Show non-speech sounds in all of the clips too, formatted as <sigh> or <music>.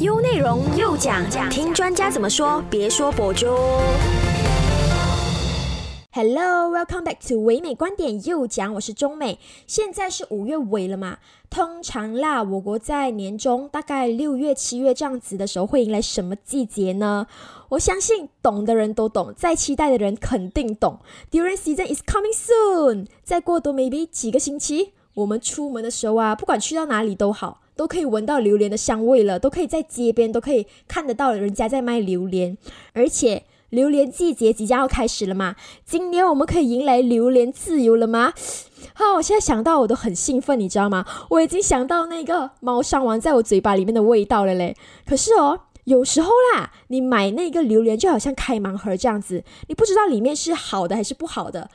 优内容又讲，听专家怎么说，别说博主。Hello，welcome back to 唯美观点又讲，我是中美。现在是五月尾了嘛？通常啦，我国在年中大概六月、七月这样子的时候会迎来什么季节呢？我相信懂的人都懂，再期待的人肯定懂。Durian season is coming soon，再过多 maybe 几个星期，我们出门的时候啊，不管去到哪里都好，都可以闻到榴莲的香味了，都可以在街边都可以看得到人家在卖榴莲，而且。榴莲季节即将要开始了嘛？今年我们可以迎来榴莲自由了吗？好，我现在想到我都很兴奋，你知道吗？我已经想到那个猫山王在我嘴巴里面的味道了嘞。可是哦，有时候啦，你买那个榴莲就好像开盲盒这样子，你不知道里面是好的还是不好的。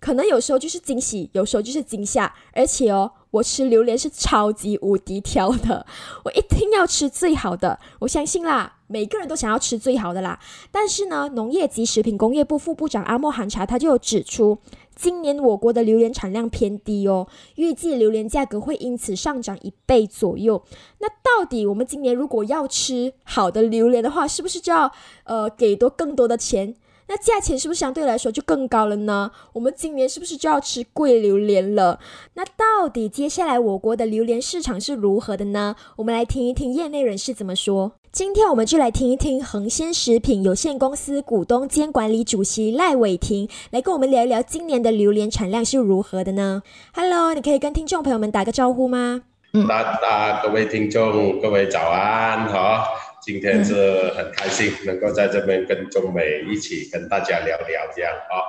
可能有时候就是惊喜，有时候就是惊吓，而且哦，我吃榴莲是超级无敌挑的，<laughs> 我一定要吃最好的。我相信啦，每个人都想要吃最好的啦。但是呢，农业及食品工业部副部长阿莫寒茶他就有指出，今年我国的榴莲产量偏低哦，预计榴莲价格会因此上涨一倍左右。那到底我们今年如果要吃好的榴莲的话，是不是就要呃给多更多的钱？那价钱是不是相对来说就更高了呢？我们今年是不是就要吃贵榴莲了？那到底接下来我国的榴莲市场是如何的呢？我们来听一听业内人士怎么说。今天我们就来听一听恒鲜食品有限公司股东兼管理主席赖伟霆来跟我们聊一聊今年的榴莲产量是如何的呢？Hello，你可以跟听众朋友们打个招呼吗？嗯，大大各位听众，各位早安，好。今天是很开心能够在这边跟中美一起跟大家聊聊这样啊。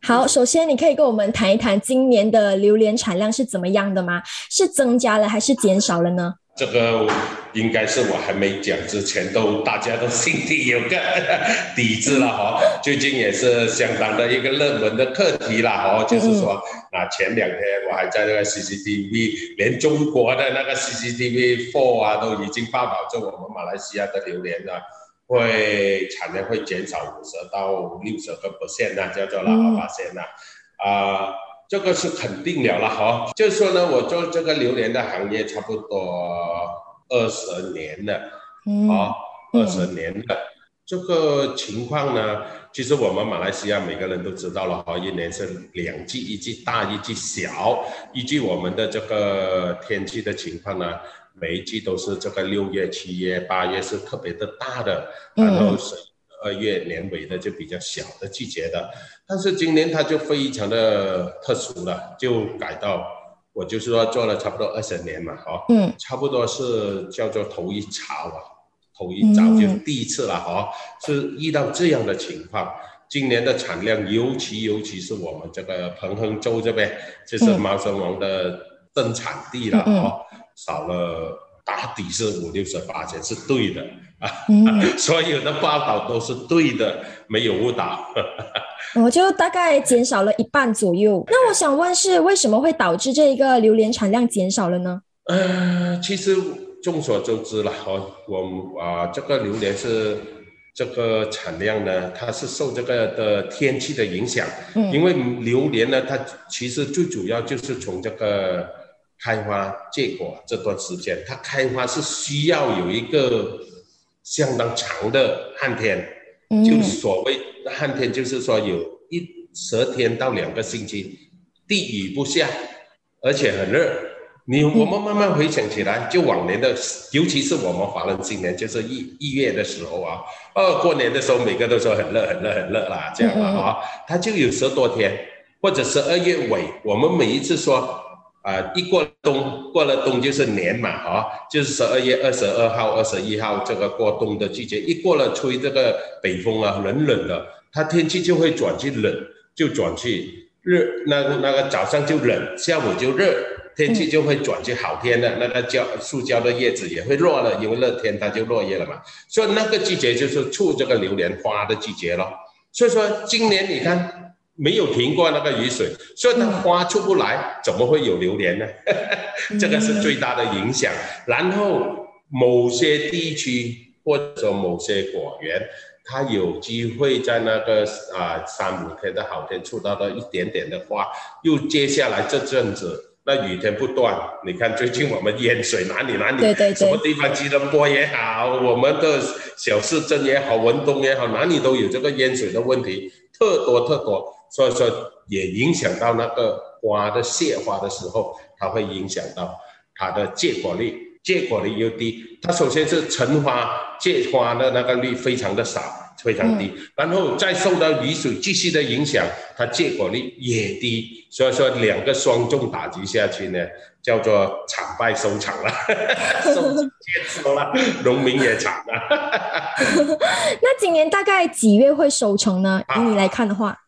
好，首先你可以跟我们谈一谈今年的榴莲产量是怎么样的吗？是增加了还是减少了呢？这个应该是我还没讲之前，都大家都心里有个底子了 <laughs> 哈。最近也是相当的一个热门的课题了哈，就是说，啊前两天我还在那个 CCTV，连中国的那个 CCTV Four 啊都已经报道着我们马来西亚的榴莲呢，会产量会减少五十到六十个 percent 呢，叫做喇叭线呢，啊。这个是肯定了了哈，就是说呢，我做这个榴莲的行业差不多二十年了，啊，二十年了。这个情况呢，其实我们马来西亚每个人都知道了哈，一年是两季，一季大，一季小。依据我们的这个天气的情况呢，每一季都是这个六月、七月、八月是特别的大的，然后是。二月年尾的就比较小的季节的，但是今年它就非常的特殊了，就改到我就是说做了差不多二十年嘛，哈，嗯，差不多是叫做头一潮啊，头一遭就第一次了，哈，是遇到这样的情况。今年的产量，尤其尤其是我们这个彭亨州这边，就是猫山王的正产地了，哈，少了。打底是五六十八千是对的啊，<laughs> 所有的报道都是对的，没有误导。<laughs> 我就大概减少了一半左右。<laughs> 那我想问是为什么会导致这一个榴莲产量减少了呢？呃，其实众所周知了，我，我啊这个榴莲是这个产量呢，它是受这个的天气的影响。嗯，因为榴莲呢，它其实最主要就是从这个。开花结果这段时间，它开花是需要有一个相当长的旱天，就所谓旱天，就是说有一十天到两个星期地雨不下，而且很热。你我们慢慢回想起来，就往年的，尤其是我们华人新年，就是一一月的时候啊，二，过年的时候，每个都说很热很热很热啦，这样啊，啊，它就有十多天，或者十二月尾，我们每一次说。啊，一过冬，过了冬就是年嘛，哈，就是十二月二十二号、二十一号这个过冬的季节，一过了吹这个北风啊，冷冷的，它天气就会转去冷，就转去热，那个那个早上就冷，下午就热，天气就会转去好天的，那个胶树胶的叶子也会落了，因为热天它就落叶了嘛，所以那个季节就是出这个榴莲花的季节了。所以说今年你看。没有停过那个雨水，所以它花出不来，怎么会有榴莲呢？<laughs> 这个是最大的影响。然后某些地区或者某些果园，它有机会在那个啊三五天的好天出到了一点点的花，又接下来这阵子那雨天不断，你看最近我们淹水哪里哪里，对对对什么地方吉隆坡也好，我们的小市镇也好，文东也好，哪里都有这个淹水的问题，特多特多，所以说也影响到那个花的谢花的时候，它会影响到它的结果率，结果率又低。它首先是成花结花的那个率非常的少。非常低，然后再受到雨水继续的影响，它结果率也低，所以说两个双重打击下去呢，叫做惨败收场了，<laughs> 收结束了，农民也惨了。<laughs> 那今年大概几月会收成呢？以你来看的话，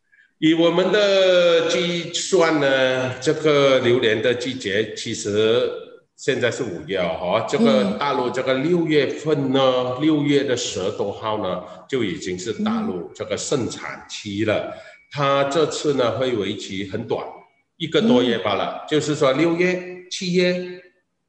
以我们的计算呢，这个榴莲的季节其实。现在是五月哦，这个大陆这个六月份呢，六月的十多号呢，就已经是大陆这个盛产期了。它这次呢会为期很短，一个多月罢了。就是说六月、七月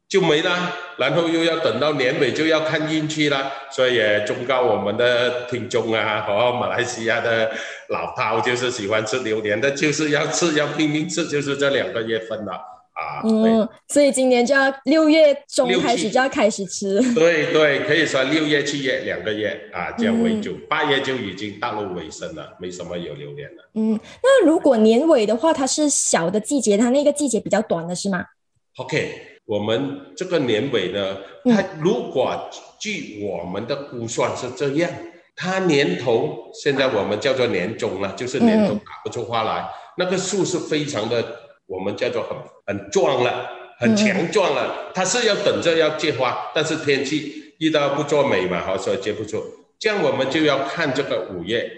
就没了，然后又要等到年尾就要看运气了。所以也忠告我们的听众啊，和马来西亚的老饕，就是喜欢吃榴莲的，就是要吃，要拼命吃，就是这两个月份了。啊，嗯，所以今年就要六月中开始就要开始吃。对对，可以说六月、七月两个月啊，这样为主。八月就已经大陆尾声了，没什么有榴莲了。嗯，那如果年尾的话，它是小的季节，它那个季节比较短的是吗？OK，我们这个年尾呢，它如果据我们的估算是这样，它年头现在我们叫做年中了，就是年头打不出花来，那个树是非常的。我们叫做很很壮了，很强壮了，它是要等着要结花，但是天气遇到不作美嘛，好说结不出，这样我们就要看这个五月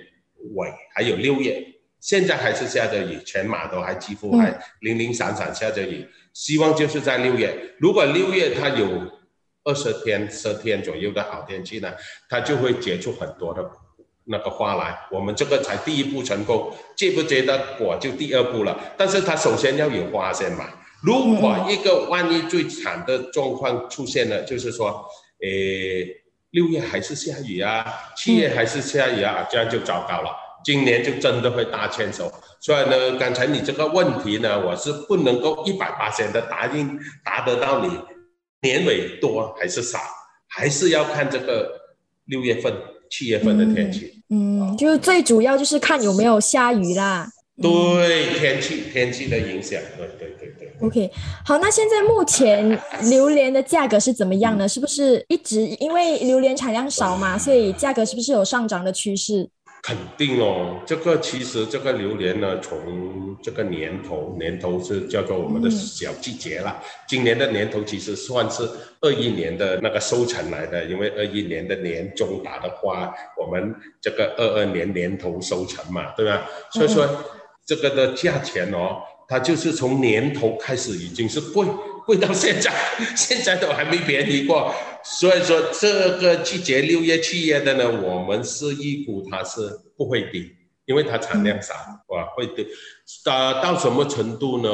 尾还有六月，现在还是下着雨，全马都还几乎还零零散散下着雨，希望就是在六月，如果六月它有二十天十天左右的好天气呢，它就会结出很多的。那个花来，我们这个才第一步成功，结不结的果就第二步了。但是它首先要有花先嘛。如果一个万一最惨的状况出现了，就是说，诶，六月还是下雨啊，七月还是下雨啊，这样就糟糕了。今年就真的会大牵手。所以呢，刚才你这个问题呢，我是不能够一百八千的答应答得到你年尾多还是少，还是要看这个六月份。七月份的天气，嗯，就是最主要就是看有没有下雨啦。对，天气天气的影响，对对对对。OK，好，那现在目前榴莲的价格是怎么样呢？是不是一直因为榴莲产量少嘛，所以价格是不是有上涨的趋势？肯定哦，这个其实这个榴莲呢，从这个年头，年头是叫做我们的小季节了。今年的年头其实算是二一年的那个收成来的，因为二一年的年中打的花，我们这个二二年年头收成嘛，对吧？所以说这个的价钱哦，它就是从年头开始已经是贵。贵到现在，<laughs> 现在都还没便宜过，所以说这个季节六月七月的呢，我们是预估它是不会低，因为它产量少，哇，会低，到到什么程度呢？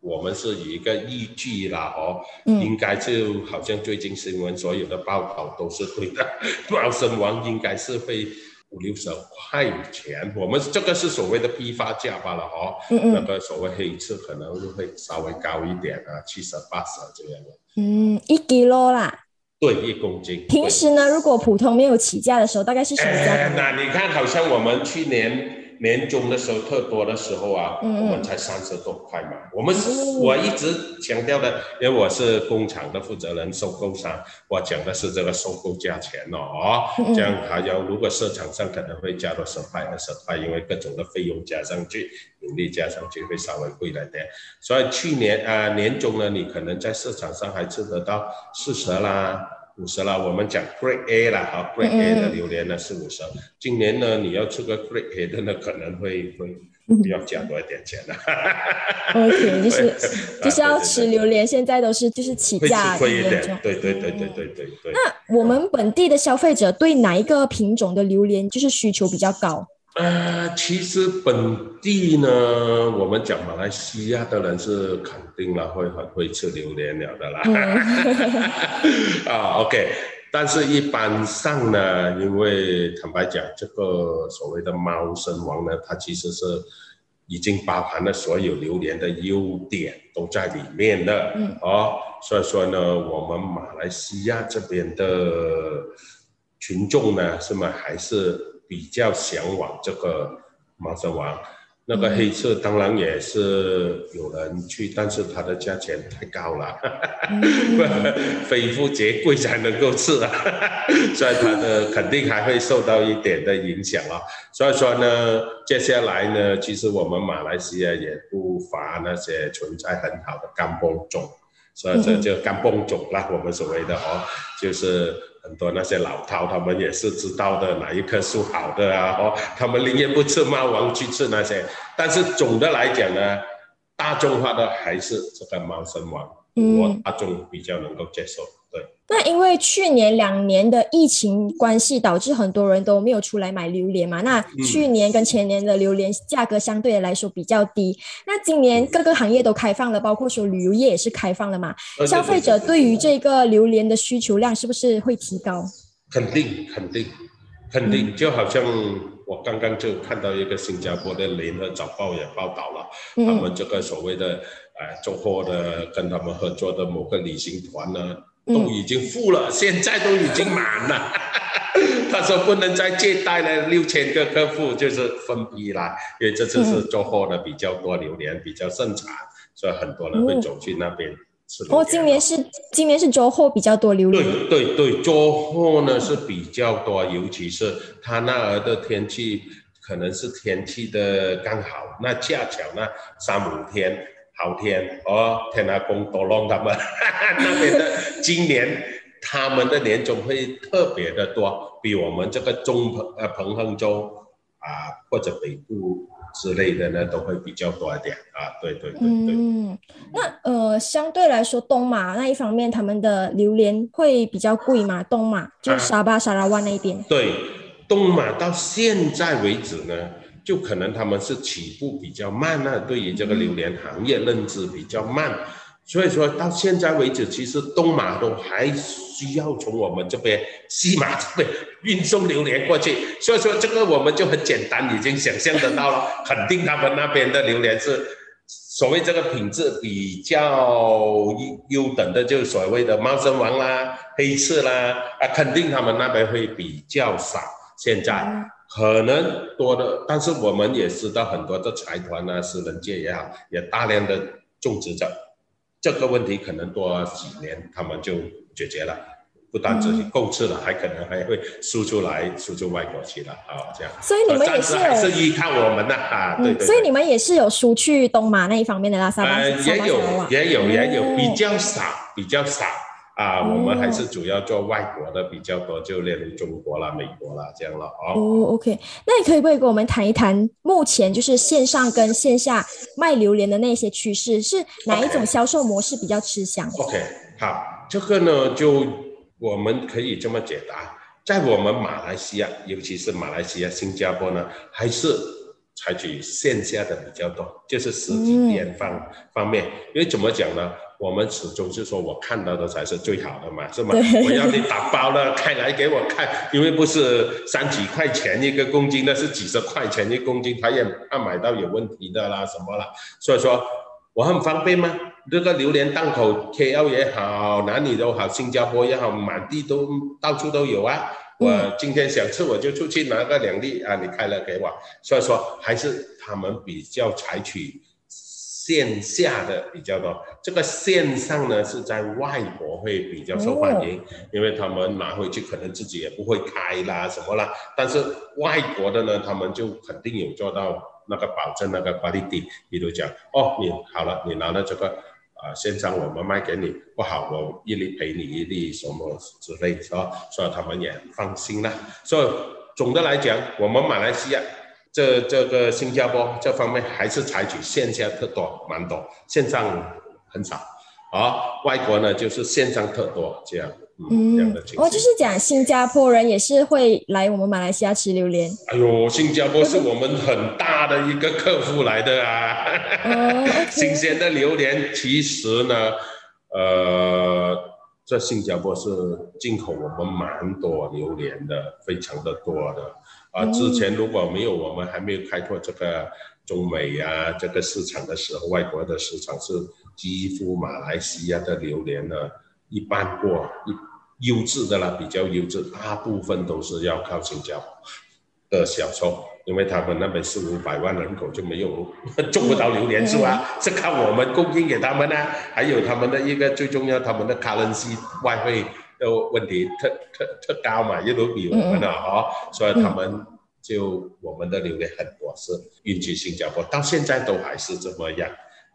我们是以一个依据啦，哦，应该就好像最近新闻所有的报道都是对的，<laughs> 猫身王应该是会。五六十块钱，我们这个是所谓的批发价罢了哦。嗯嗯。那个所谓黑刺可能就会稍微高一点啊，七十八十这样的。嗯，一 k 咯啦。对，一公斤。平时呢，如果普通没有起价的时候，大概是什么价？那你看，好像我们去年。年终的时候特多的时候啊，我们才三十多块嘛。我们我一直强调的，因为我是工厂的负责人，收购商，我讲的是这个收购价钱哦。这样还有，如果市场上可能会加到十块、二十块，因为各种的费用加上去，盈利加上去会稍微贵了点。所以去年啊年终呢，你可能在市场上还吃得到四十啦。五十了，我们讲 Grade A 了，好，Grade A 的榴莲呢是五十。今年呢，你要吃个 Grade A 的呢，可能会 <laughs> 会要加多一点钱了。<laughs> OK，就是 <laughs> 就是要吃榴莲，现在都是就是起价贵一点。对对对对对对对。那我们本地的消费者对哪一个品种的榴莲就是需求比较高？呃，其实本地呢，我们讲马来西亚的人是肯定了会很会吃榴莲了的啦。<laughs> 啊，OK，但是一般上呢，因为坦白讲，这个所谓的猫身王呢，它其实是已经包含了所有榴莲的优点都在里面了。嗯，哦，所以说呢，我们马来西亚这边的群众呢，是吗？还是比较向往这个猫山王。那个黑色当然也是有人去，但是它的价钱太高了，<laughs> 非富则贵才能够吃啊，<laughs> 所以它的肯定还会受到一点的影响啊。所以说呢，接下来呢，其实我们马来西亚也不乏那些存在很好的干崩种，所以这就干崩种啦，我们所谓的哦，就是。很多那些老饕，他们也是知道的哪一棵树好的啊，哦，他们宁愿不吃猫王去吃那些。但是总的来讲呢，大众化的还是这个猫神王，我大众比较能够接受。对，那因为去年两年的疫情关系，导致很多人都没有出来买榴莲嘛。那去年跟前年的榴莲价格相对来说比较低。那今年各个行业都开放了，包括说旅游业也是开放了嘛。消费者对于这个榴莲的需求量是不是会提高？肯定，肯定，肯定。就好像我刚刚就看到一个新加坡的联合早报也报道了，他们这个所谓的呃做货的跟他们合作的某个旅行团呢。都已经付了，现在都已经满了。<laughs> 他说不能再接待了，六千个客户就是分批来，因为这次是做货的比较多，榴莲比较盛产，所以很多人会走去那边吃。哦，今年是今年是做货比较多榴莲。对对对，做货呢是比较多，尤其是他那儿的天气可能是天气的刚好，那恰巧那三五天。好天哦，天阿公多龙他们那边的今年他们的年终会特别的多，比我们这个中彭呃彭亨州啊或者北部之类的呢都会比较多一点啊，对对对对。嗯，那呃相对来说东马那一方面他们的榴莲会比较贵嘛？东马就沙巴沙拉湾那边。对，东马到现在为止呢。就可能他们是起步比较慢呢，对于这个榴莲行业认知比较慢，所以说到现在为止，其实东马都还需要从我们这边西马这边运送榴莲过去，所以说这个我们就很简单，已经想象得到了，<laughs> 肯定他们那边的榴莲是所谓这个品质比较优优等的，就是所谓的猫神王啦、黑刺啦，啊，肯定他们那边会比较少，现在。可能多的，但是我们也知道很多的财团啊、私人界也好，也大量的种植着，这个问题可能多几年他们就解决了，不单只是购置了，还可能还会输出来、输出外国去了啊，这样。所以你们也是还是依靠我们的啊，对对。所以你们也是有输去东马那一方面的拉萨呃，也有，也有，也有，比较少，比较少。啊，我们还是主要做外国的比较多，就例如中国啦、美国啦这样了哦。哦，OK，那你可以不可以跟我们谈一谈目前就是线上跟线下卖榴莲的那些趋势，是哪一种销售模式比较吃香？OK，好，这个呢就我们可以这么解答，在我们马来西亚，尤其是马来西亚、新加坡呢，还是采取线下的比较多，就是实体店方方面，因为怎么讲呢？我们始终是说，我看到的才是最好的嘛，<laughs> 是吗？我要你打包了开来给我看，因为不是三几块钱一个公斤，那是几十块钱一公斤，他也怕买到有问题的啦，什么啦？所以说我很方便吗？这个榴莲档口，KL 也好，哪里都好，新加坡也好，满地都到处都有啊。我今天想吃，我就出去拿个两粒啊，你开了给我。所以说还是他们比较采取。线下的比较多，这个线上呢是在外国会比较受欢迎，因为他们拿回去可能自己也不会开啦什么啦。但是外国的呢，他们就肯定有做到那个保证那个 quality，比如讲哦，你好了，你拿了这个啊，线上我们卖给你不好，我一粒赔你一粒什么之类，是吧？所以他们也放心啦。所以总的来讲，我们马来西亚。这这个新加坡这方面还是采取线下特多，蛮多，线上很少。啊，外国呢就是线上特多这样，嗯，这样的情况。哦，就是讲新加坡人也是会来我们马来西亚吃榴莲。哎呦，新加坡是我们很大的一个客户来的啊。哦，<laughs> 新鲜的榴莲其实呢，呃，在新加坡是进口我们蛮多榴莲的，非常的多的。啊，之前如果没有我们还没有开拓这个中美啊这个市场的时候，外国的市场是几乎马来西亚的榴莲呢一般过一优质的啦，比较优质，大部分都是要靠新加坡的销售。因为他们那边四五百万人口就没有 <laughs> 种不到榴莲树啊？是靠我们供应给他们呢。还有他们的一个最重要，他们的 currency 外汇的问题特特特高嘛，又都比我们的哦，所以他们就我们的榴莲很多是运去新加坡，到现在都还是这么样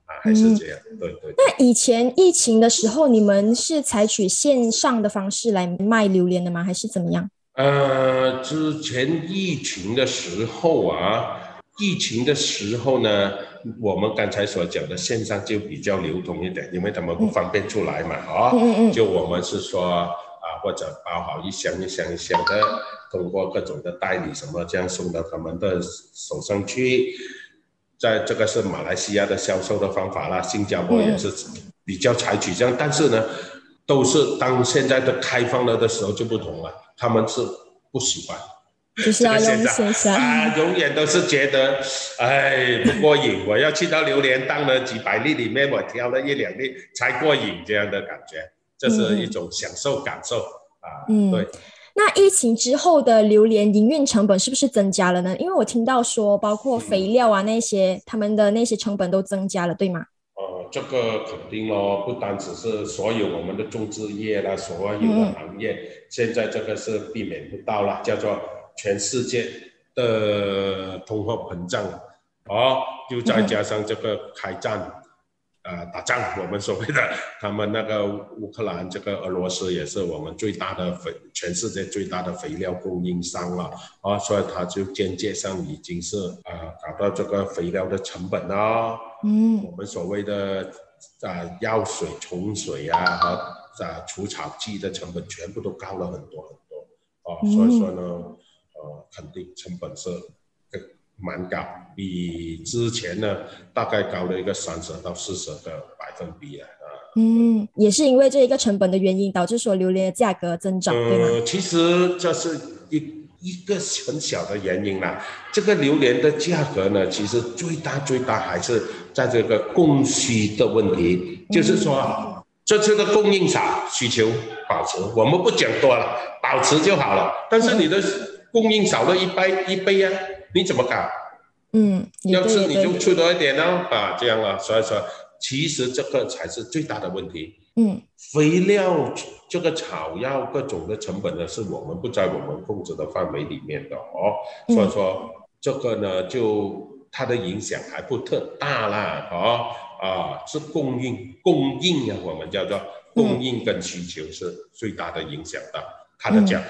啊，还是这样。对对。那以前疫情的时候，你们是采取线上的方式来卖榴莲的吗？还是怎么样？呃，之前疫情的时候啊，疫情的时候呢，我们刚才所讲的线上就比较流通一点，因为他们不方便出来嘛，啊，就我们是说啊，或者包好一箱一箱一箱的，通过各种的代理什么这样送到他们的手上去，在这个是马来西亚的销售的方法啦，新加坡也是比较采取这样，但是呢，都是当现在的开放了的时候就不同了。他们是不喜欢，就是要用线上啊，永远都是觉得，哎，不过瘾。我要去到榴莲当了几百粒里面，我挑了一两粒才过瘾，这样的感觉，这是一种享受感受啊。嗯，对。那疫情之后的榴莲营运成本是不是增加了呢？因为我听到说，包括肥料啊那些，他们的那些成本都增加了，对吗？这个肯定咯，不单只是所有我们的种植业啦，所有的行业，现在这个是避免不到了，叫做全世界的通货膨胀，哦，又再加上这个开战。呃，打仗，我们所谓的他们那个乌克兰，这个俄罗斯也是我们最大的肥，全世界最大的肥料供应商了。啊，所以他就间接上已经是啊，搞到这个肥料的成本啊，嗯，我们所谓的啊药水、虫水啊和啊除草剂的成本全部都高了很多很多。啊，所以说呢，呃，肯定成本是。蛮高，比之前呢大概高了一个三十到四十个百分比啊。嗯，也是因为这一个成本的原因，导致说榴莲的价格增长，对吗？其实这是一一个很小的原因啦。这个榴莲的价格呢，其实最大最大还是在这个供需的问题，就是说这次的供应少，需求保持，我们不讲多了，保持就好了。但是你的供应少了一倍一倍啊。你怎么搞？嗯，要吃你就吃多一点哦，啊，这样啊，所以说其实这个才是最大的问题。嗯，肥料这个草药各种的成本呢，是我们不在我们控制的范围里面的哦，所以说这个呢，就它的影响还不特大啦，哦，啊，是供应供应啊，我们叫做供应跟需求是最大的影响的它的价格。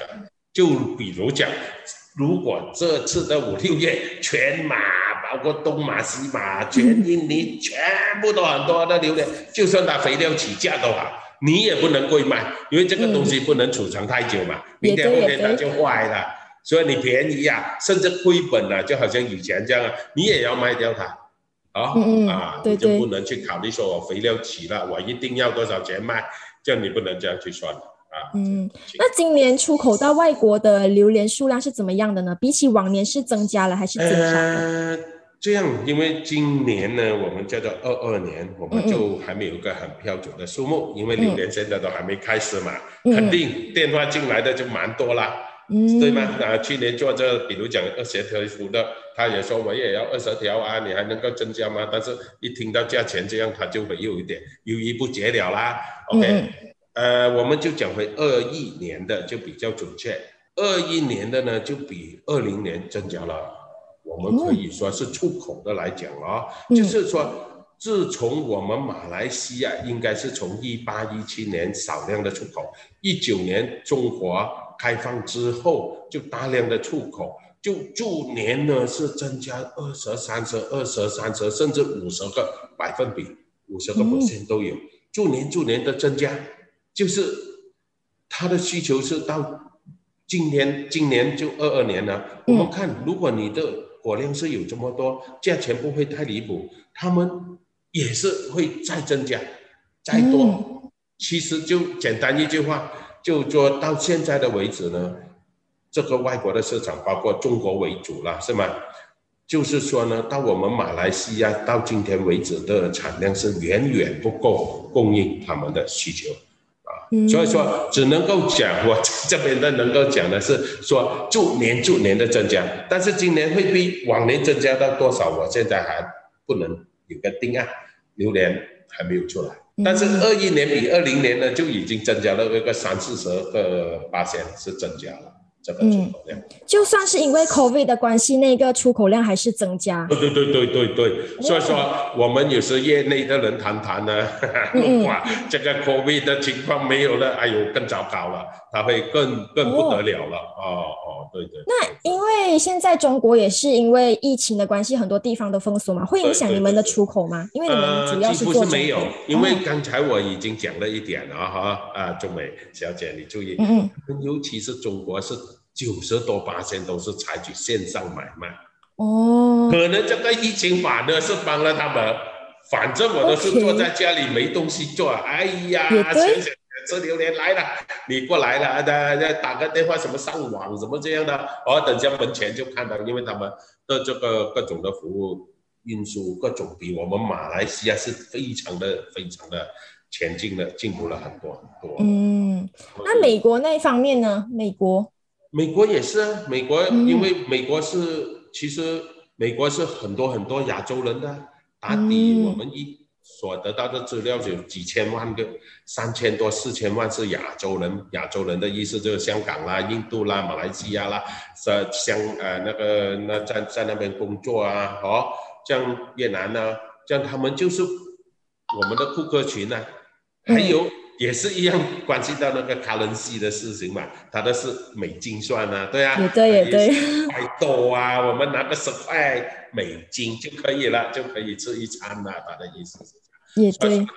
就比如讲。如果这次的五六月全马，包括东马西马，全印尼全部都很多的榴莲，就算它肥料起价都好，你也不能贵卖，因为这个东西不能储藏太久嘛，明天后天它就坏了。所以你便宜啊，甚至亏本了，就好像以前这样啊，你也要卖掉它，啊啊，你就不能去考虑说我肥料起了，我一定要多少钱卖，这样你不能这样去算。嗯，那今年出口到外国的榴莲数量是怎么样的呢？比起往年是增加了还是减少了？这样，因为今年呢，我们叫做二二年，我们就还没有一个很标准的数目，因为榴莲现在都还没开始嘛，肯定电话进来的就蛮多啦，嗯对吗？啊，去年做这，比如讲二十条幅的，他也说我也要二十条啊，你还能够增加吗？但是一听到价钱这样，他就会有一点犹豫不决了啦。OK。呃，我们就讲回二一年的就比较准确，二一年的呢就比二零年增加了，我们可以说是出口的来讲啊，就是说自从我们马来西亚应该是从一八一七年少量的出口，一九年中国开放之后就大量的出口，就逐年呢是增加二十、三十、二十、三十，甚至五十个百分比，五十个 percent 都有，逐年逐年的增加。就是他的需求是到今年，今年就二二年了。我们看，如果你的果量是有这么多，价钱不会太离谱，他们也是会再增加，再多。其实就简单一句话，就说到现在的为止呢，这个外国的市场，包括中国为主了，是吗？就是说呢，到我们马来西亚到今天为止的产量是远远不够供应他们的需求。所以说，只能够讲，我 <laughs> 这边的能够讲的是说，逐年逐年的增加，但是今年会比往年增加到多少，我现在还不能有个定案，榴莲还没有出来。但是二一年比二零年呢，就已经增加了一个三四十个八千是增加了。这个出口量，就算是因为 COVID 的关系，那个出口量还是增加。对对对对对对，所以说我们有时业内的人谈谈呢，<laughs> 哇，这个 COVID 的情况没有了，哎呦，更糟糕了，他会更更不得了了。哦哦，对对。那因为现在中国也是因为疫情的关系，很多地方都封锁嘛，会影响你们的出口吗？因为你们主要是做没有，因为刚才我已经讲了一点了哈，啊，中美小姐你注意，嗯嗯，尤其是中国是。九十多八千都是采取线上买卖哦，可能这个疫情反而是帮了他们。反正我都是坐在家里没东西做，哎呀，想想吃榴莲来了，你过来了，再再打个电话什么上网什么这样的，哦，等下门前就看到，因为他们的这个各种的服务运输，各种比我们马来西亚是非常的非常的前进的，进步了很多很多。嗯，那美国那一方面呢？美国。美国也是啊，美国因为美国是其实美国是很多很多亚洲人的，打底我们一所得到的资料有几千万个，三千多四千万是亚洲人，亚洲人的意思就是香港啦、印度啦、马来西亚啦，在香呃那个那在在那边工作啊，哦，像越南呢，像他们就是我们的顾客群呢，还有。也是一样，关系到那个 currency 的事情嘛，它的是美金算啊，对啊，也对也对，太多啊，我们拿个十块美金就可以了，就可以吃一餐了，他的意思是这样，也对。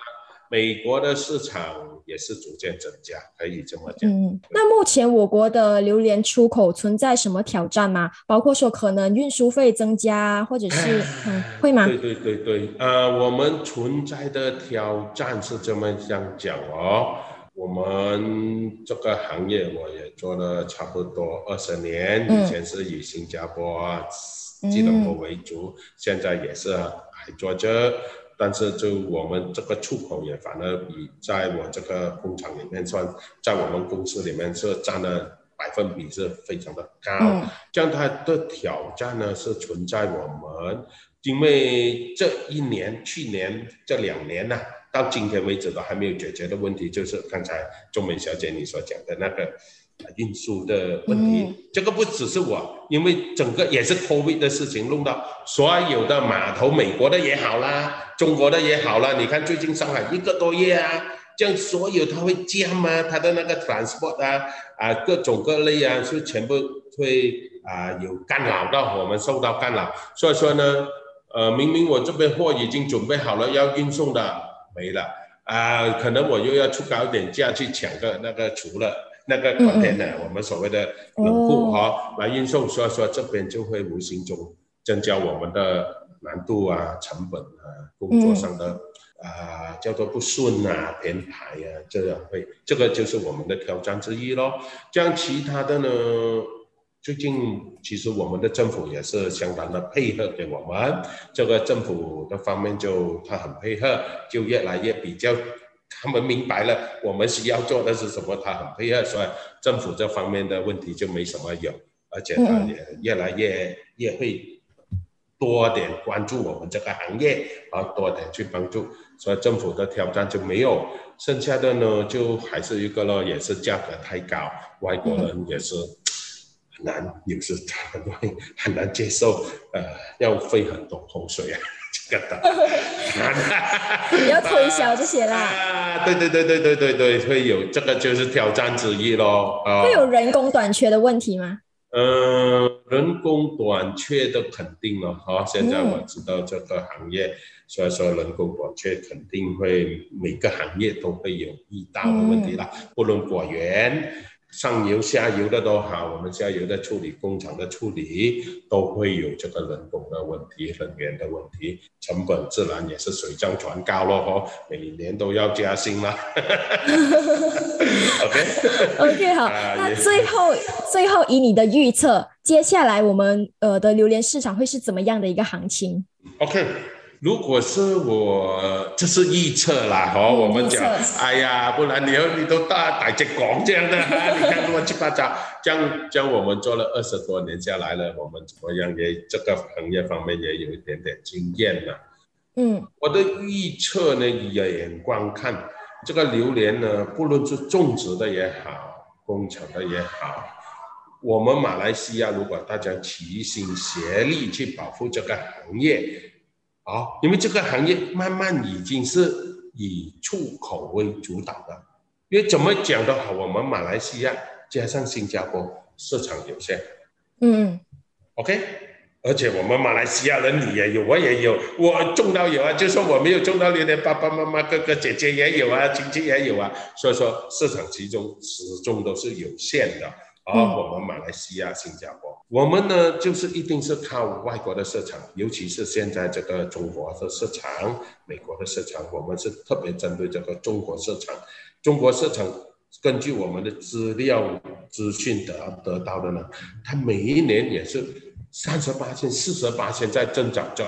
美国的市场也是逐渐增加，可以这么讲。嗯，那目前我国的榴莲出口存在什么挑战吗？包括说可能运输费增加，或者是 <clears throat> 嗯，会吗？对对对对，呃，我们存在的挑战是这么样讲哦。我们这个行业我也做了差不多二十年，以前是以新加坡、吉隆坡为主，现在也是还做着。但是，就我们这个出口也反而比在我这个工厂里面算，在我们公司里面是占的百分比是非常的高。这样它的挑战呢是存在我们，因为这一年、去年这两年呢，到今天为止都还没有解决的问题，就是刚才钟美小姐你所讲的那个。运输的问题，这个不只是我，因为整个也是 COVID 的事情弄到所有的码头，美国的也好啦，中国的也好了。你看最近上海一个多月啊，这样所有它会降啊，它的那个 transport 啊啊各种各类啊，是全部会啊有干扰到我们受到干扰。所以说呢，呃，明明我这边货已经准备好了要运送的没了啊，可能我又要出高一点价去抢个那个除了。那个关键的，我们所谓的冷库哈来运送，所以说这边就会无形中增加我们的难度啊、成本啊、工作上的啊叫做不顺啊、编排啊，这样会，这个就是我们的挑战之一咯。这样其他的呢，最近其实我们的政府也是相当的配合给我们，这个政府的方面就他很配合，就越来越比较。他们明白了我们需要做的是什么，他很配合，所以政府这方面的问题就没什么有，而且他也越来越越会多点关注我们这个行业，然后多点去帮助，所以政府的挑战就没有，剩下的呢就还是一个咯，也是价格太高，外国人也是很难，有时他们会很难接受，呃，要费很多口水啊。<laughs> 这个的，你 <laughs> 要推销这些啦！<laughs> 啊，对对对对对对对，会有这个就是挑战之一咯。啊，会有人工短缺的问题吗？嗯，人工短缺的肯定了哈。现在我知道这个行业，所以说人工短缺肯定会每个行业都会有遇到的问题啦，不论果园。上游、下游的都好，我们下游的处理、工厂的处理都会有这个人工的问题、人员的问题，成本自然也是水涨船高咯，哦，每年都要加薪啦。<laughs> OK，OK，好，那最后最后以你的预测，接下来我们呃的榴莲市场会是怎么样的一个行情？OK。如果是我，这是预测啦，哈，我们讲，哎呀，不然你要你都大大只讲这样的，<laughs> 你看乱七八糟，这样这样我们做了二十多年下来了，我们怎么样也这个行业方面也有一点点经验了。嗯，我的预测呢，眼光看这个榴莲呢，不论是种植的也好，工厂的也好，我们马来西亚如果大家齐心协力去保护这个行业。好，因为这个行业慢慢已经是以出口为主导的，因为怎么讲都好，我们马来西亚加上新加坡市场有限，嗯，OK，而且我们马来西亚人你也有，我也有，我种到有啊，就说我没有种到，你的爸爸妈妈、哥哥姐姐也有啊，亲戚也有啊，所以说市场其中始终都是有限的。而我们马来西亚、新加坡，我们呢就是一定是靠外国的市场，尤其是现在这个中国的市场、美国的市场，我们是特别针对这个中国市场。中国市场根据我们的资料资讯得得到的呢，它每一年也是三十八千、四十八千在增长着，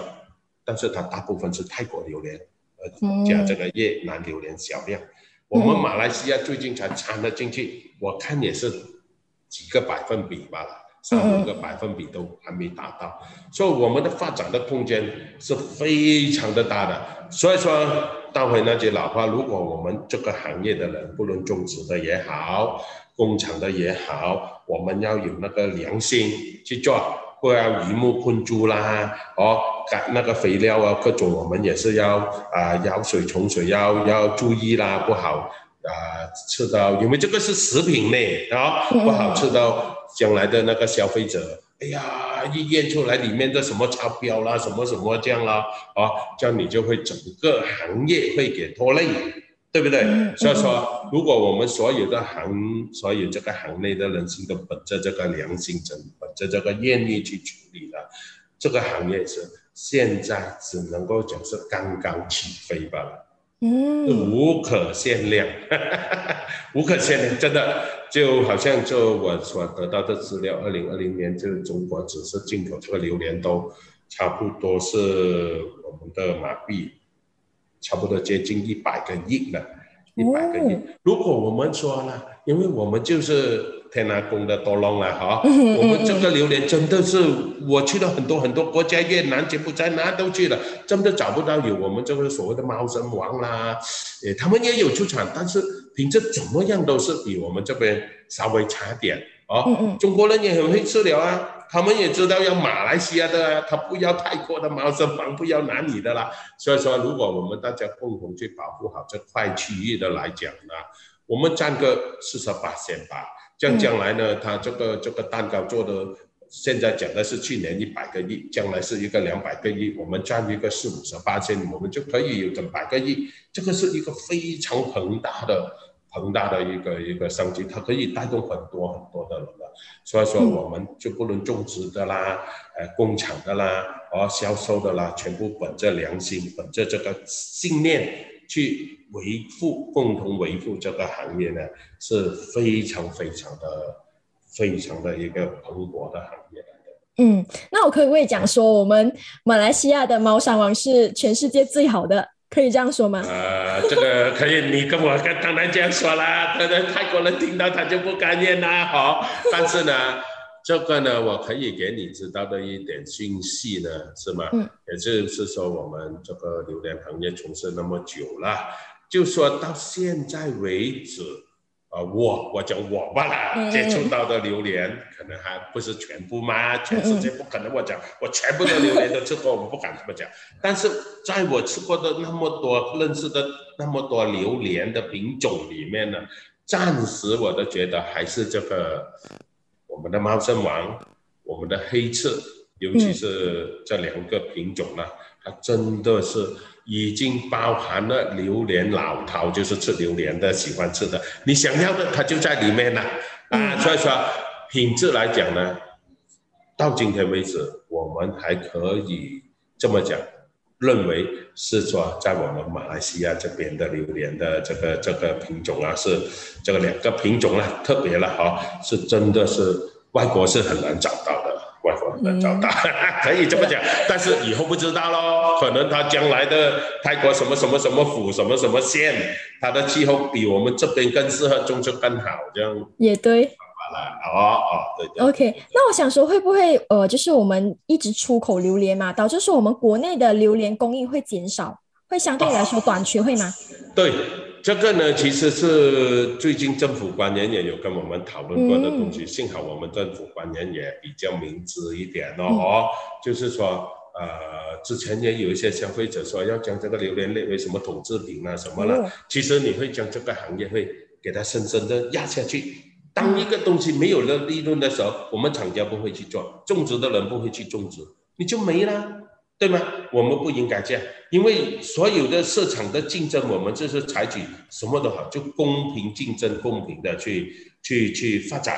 但是它大部分是泰国榴莲，呃加这个越南榴莲销量。我们马来西亚最近才掺了进去，我看也是。几个百分比吧，三五个百分比都还没达到，所以我们的发展的空间是非常的大的。所以说，倒回那句老话，如果我们这个行业的人，不论种植的也好，工厂的也好，我们要有那个良心去做，不要鱼目混珠啦，哦，改那个肥料啊，各种我们也是要啊，舀水冲水要要注意啦，不好。啊，吃到，因为这个是食品类啊，不好吃到将来的那个消费者，哎呀，一验出来里面的什么超标啦，什么什么这样啦，啊，这样你就会整个行业会给拖累，对不对？所以说，如果我们所有的行，所有这个行内的人心都本着这个良心，真本着这个愿意去处理了，这个行业是现在只能够讲是刚刚起飞罢了。嗯，无可限量，<laughs> 无可限量，真的就好像就我所得到的资料，二零二零年就中国只是进口这个榴莲都差不多是我们的马币，差不多接近一百个亿了，一百个亿。如果我们说呢，因为我们就是。天南宫的多隆了哈，我们这个榴莲真的是，我去了很多很多国家，越南、柬埔寨哪都去了，真的找不到有我们这个所谓的猫神王啦，诶，他们也有出产，但是品质怎么样都是比我们这边稍微差点哦。中国人也很会吃了啊，他们也知道要马来西亚的，啊他不要泰国的猫神王，不要哪里的啦。所以说，如果我们大家共同去保护好这块区域的来讲呢，我们占个四十八线吧。像将来呢，他这个这个蛋糕做的，现在讲的是去年一百个亿，将来是一个两百个亿，我们占一个四五十八千，我们就可以有整百个亿，这个是一个非常庞大的庞大的一个一个商机，它可以带动很多很多的人的，所以说我们就不能种植的啦，呃，工厂的啦，和销售的啦，全部本着良心，本着这个信念。去维护、共同维护这个行业呢，是非常非常的、非常的一个蓬勃的行业。嗯，那我可不可以讲说，我们马来西亚的猫山王是全世界最好的？可以这样说吗？呃，这个可以，你跟我跟当然这样说啦。可能泰国人听到他就不甘愿啦，好，但是呢。<laughs> 这个呢，我可以给你知道的一点信息呢，是吗？嗯，也就是说，我们这个榴莲行业从事那么久了，就说到现在为止，啊，我我讲我吧啦，接触到的榴莲可能还不是全部嘛，全世界不可能我讲我全部的榴莲都吃过，我不敢这么讲。但是在我吃过的那么多、认识的那么多榴莲的品种里面呢，暂时我都觉得还是这个。我们的猫山王，我们的黑刺，尤其是这两个品种呢，它真的是已经包含了榴莲老饕，就是吃榴莲的，喜欢吃的，你想要的它就在里面了啊。所以说品质来讲呢，到今天为止，我们还可以这么讲，认为是说在我们马来西亚这边的榴莲的这个这个品种啊，是这个两个品种啊，特别了哈，是真的是外国是很难找到的。外国人找到，<laughs> 可以这么讲。但是以后不知道喽，可能他将来的泰国什么什么什么府什么什么县，它的气候比我们这边更适合种植更好，这样也对。好了，哦哦，对。OK，那我想说，会不会呃，就是我们一直出口榴莲嘛，导致说我们国内的榴莲供应会减少，会相对来说短缺，会吗？对。这个呢，其实是最近政府官员也有跟我们讨论过的东西。幸好我们政府官员也比较明智一点哦，就是说，呃，之前也有一些消费者说要将这个榴莲列为什么统制品啊什么了。其实你会将这个行业会给它深深的压下去。当一个东西没有了利润的时候，我们厂家不会去做，种植的人不会去种植，你就没了。对吗？我们不应该这样，因为所有的市场的竞争，我们就是采取什么都好，就公平竞争，公平的去去去发展。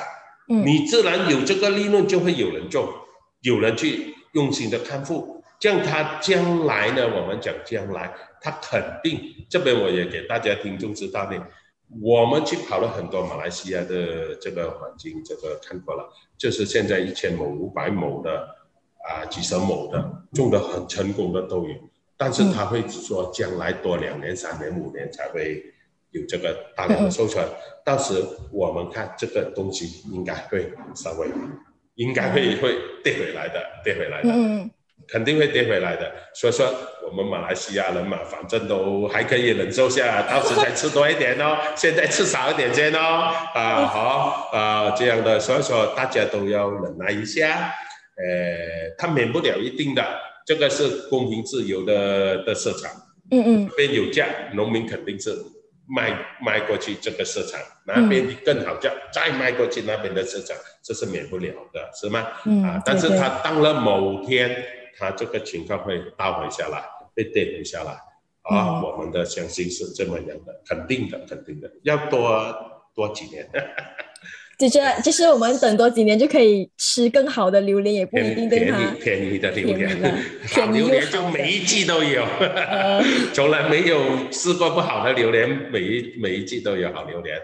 嗯，你自然有这个利润，就会有人做，有人去用心的看护，这样他将来呢，我们讲将来，他肯定这边我也给大家听众知道呢，我们去跑了很多马来西亚的这个环境，这个看过了，就是现在一千亩、五百亩的。啊，几十亩的种的很成功的都有，但是他会说将来多两年、三年、五年才会有这个大量的收成，到时我们看这个东西应该会稍微，应该会会跌回来的，跌回来的，嗯，肯定会跌回来的。所以说我们马来西亚人嘛，反正都还可以忍受下，到时再吃多一点哦，现在吃少一点先哦，啊好啊这样的，所以说大家都要忍耐一下。呃，它免不了一定的，这个是公平自由的的市场。嗯嗯，这边有价，农民肯定是卖卖过去这个市场，那边更好价再卖过去那边的市场，这是免不了的，是吗？嗯，啊，但是他到了某天，他这个情况会倒回下来，会跌回下来。啊，我们的相信是这么样的，肯定的，肯定的，要多多几年。就觉得，就是我们等多几年就可以吃更好的榴莲，也不一定对吗？便宜的榴莲，好榴莲就每一季都有，<laughs> 从来没有试过不好的榴莲，每一每一季都有好榴莲。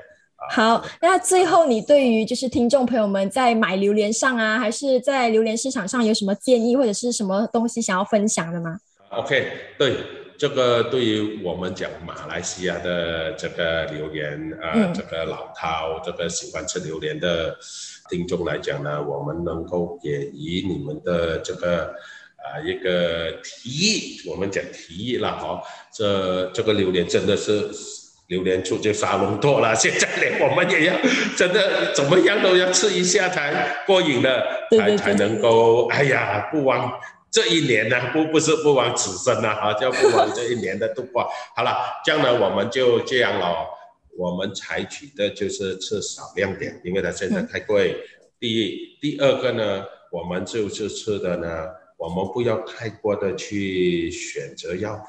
好，那最后你对于就是听众朋友们在买榴莲上啊，还是在榴莲市场上有什么建议或者是什么东西想要分享的吗？OK，对。这个对于我们讲马来西亚的这个榴莲啊，这个老饕，这个喜欢吃榴莲的听众来讲呢，我们能够给予你们的这个啊一个提议，我们讲提议了哈。这这个榴莲真的是榴莲出就沙龙多了，现在连我们也要真的怎么样都要吃一下才过瘾的，才才能够哎呀不忘。这一年呢，不不是不枉此生呐，啊，就不枉这一年的度过。好了，这样呢，我们就这样了。我们采取的就是吃少量点，因为它现在太贵。第一，第二个呢，我们就是吃的呢，我们不要太过的去选择要。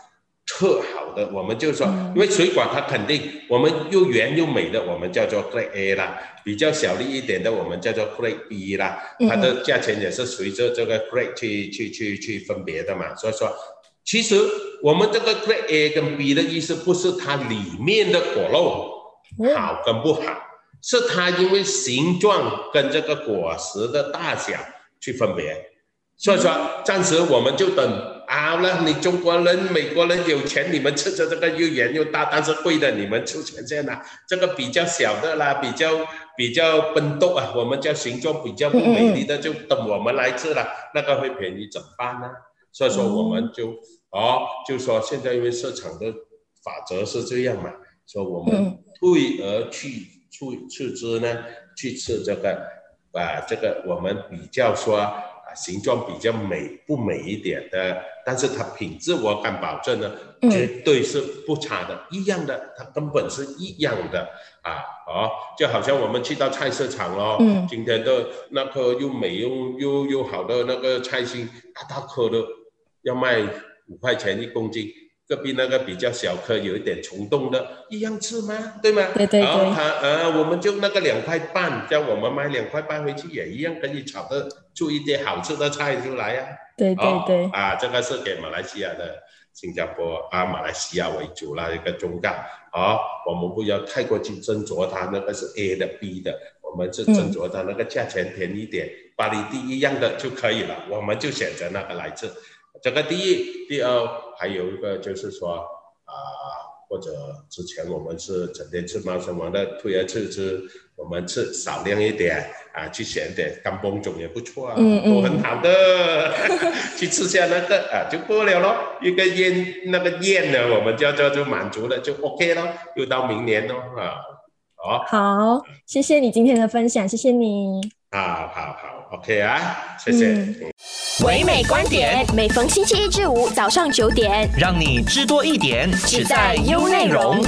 特好的，我们就说，因为水管它肯定，我们又圆又美的，我们叫做 Grade A 啦；比较小粒一点的，我们叫做 Grade B 啦。它的价钱也是随着这个 Grade 去去去去分别的嘛。所以说，其实我们这个 Grade A 跟 B 的意思，不是它里面的果肉好跟不好，是它因为形状跟这个果实的大小去分别。所以说，暂时我们就等。好了，你中国人、美国人有钱，你们吃着这个又圆又大，但是贵的你们出钱先拿。这个比较小的啦，比较比较笨豆啊，我们叫形状比较不美丽的，就等我们来吃了，那个会便宜怎么办呢？所以说我们就哦，就说现在因为市场的法则是这样嘛，说我们退而去去去之呢，去吃这个啊，这个我们比较说。形状比较美不美一点的，但是它品质我敢保证呢，绝对是不差的，一样的，它根本是一样的啊！哦，就好像我们去到菜市场哦，今天的那颗又美又又又好的那个菜心，大大颗的，要卖五块钱一公斤。隔壁那个比较小颗，有一点虫洞的，一样吃吗？对吗？对对对。然后他呃，我们就那个两块半，叫我们买两块半回去也一样，可以炒的出一点好吃的菜出来呀。对对对。啊，这个是给马来西亚的新加坡啊、马来西亚为主啦，一个中价啊，我们不要太过去斟酌它那个是 A 的 B 的，我们是斟酌它那个价钱便宜点，巴黎第一样的就可以了，我们就选择那个来吃。这个第一，第二还有一个就是说啊，或者之前我们是整天吃猫山王的，退而次之，我们吃少量一点啊，去选点干崩种也不错啊，都很好的，<laughs> 去吃下那个啊就过了咯，一个宴那个宴呢，我们就就就满足了，就 OK 咯，又到明年咯啊，好，好，谢谢你今天的分享，谢谢你，好好好，OK 啊，谢谢。唯美观点，每逢星期一至五早上九点，让你知多一点，只在优内容。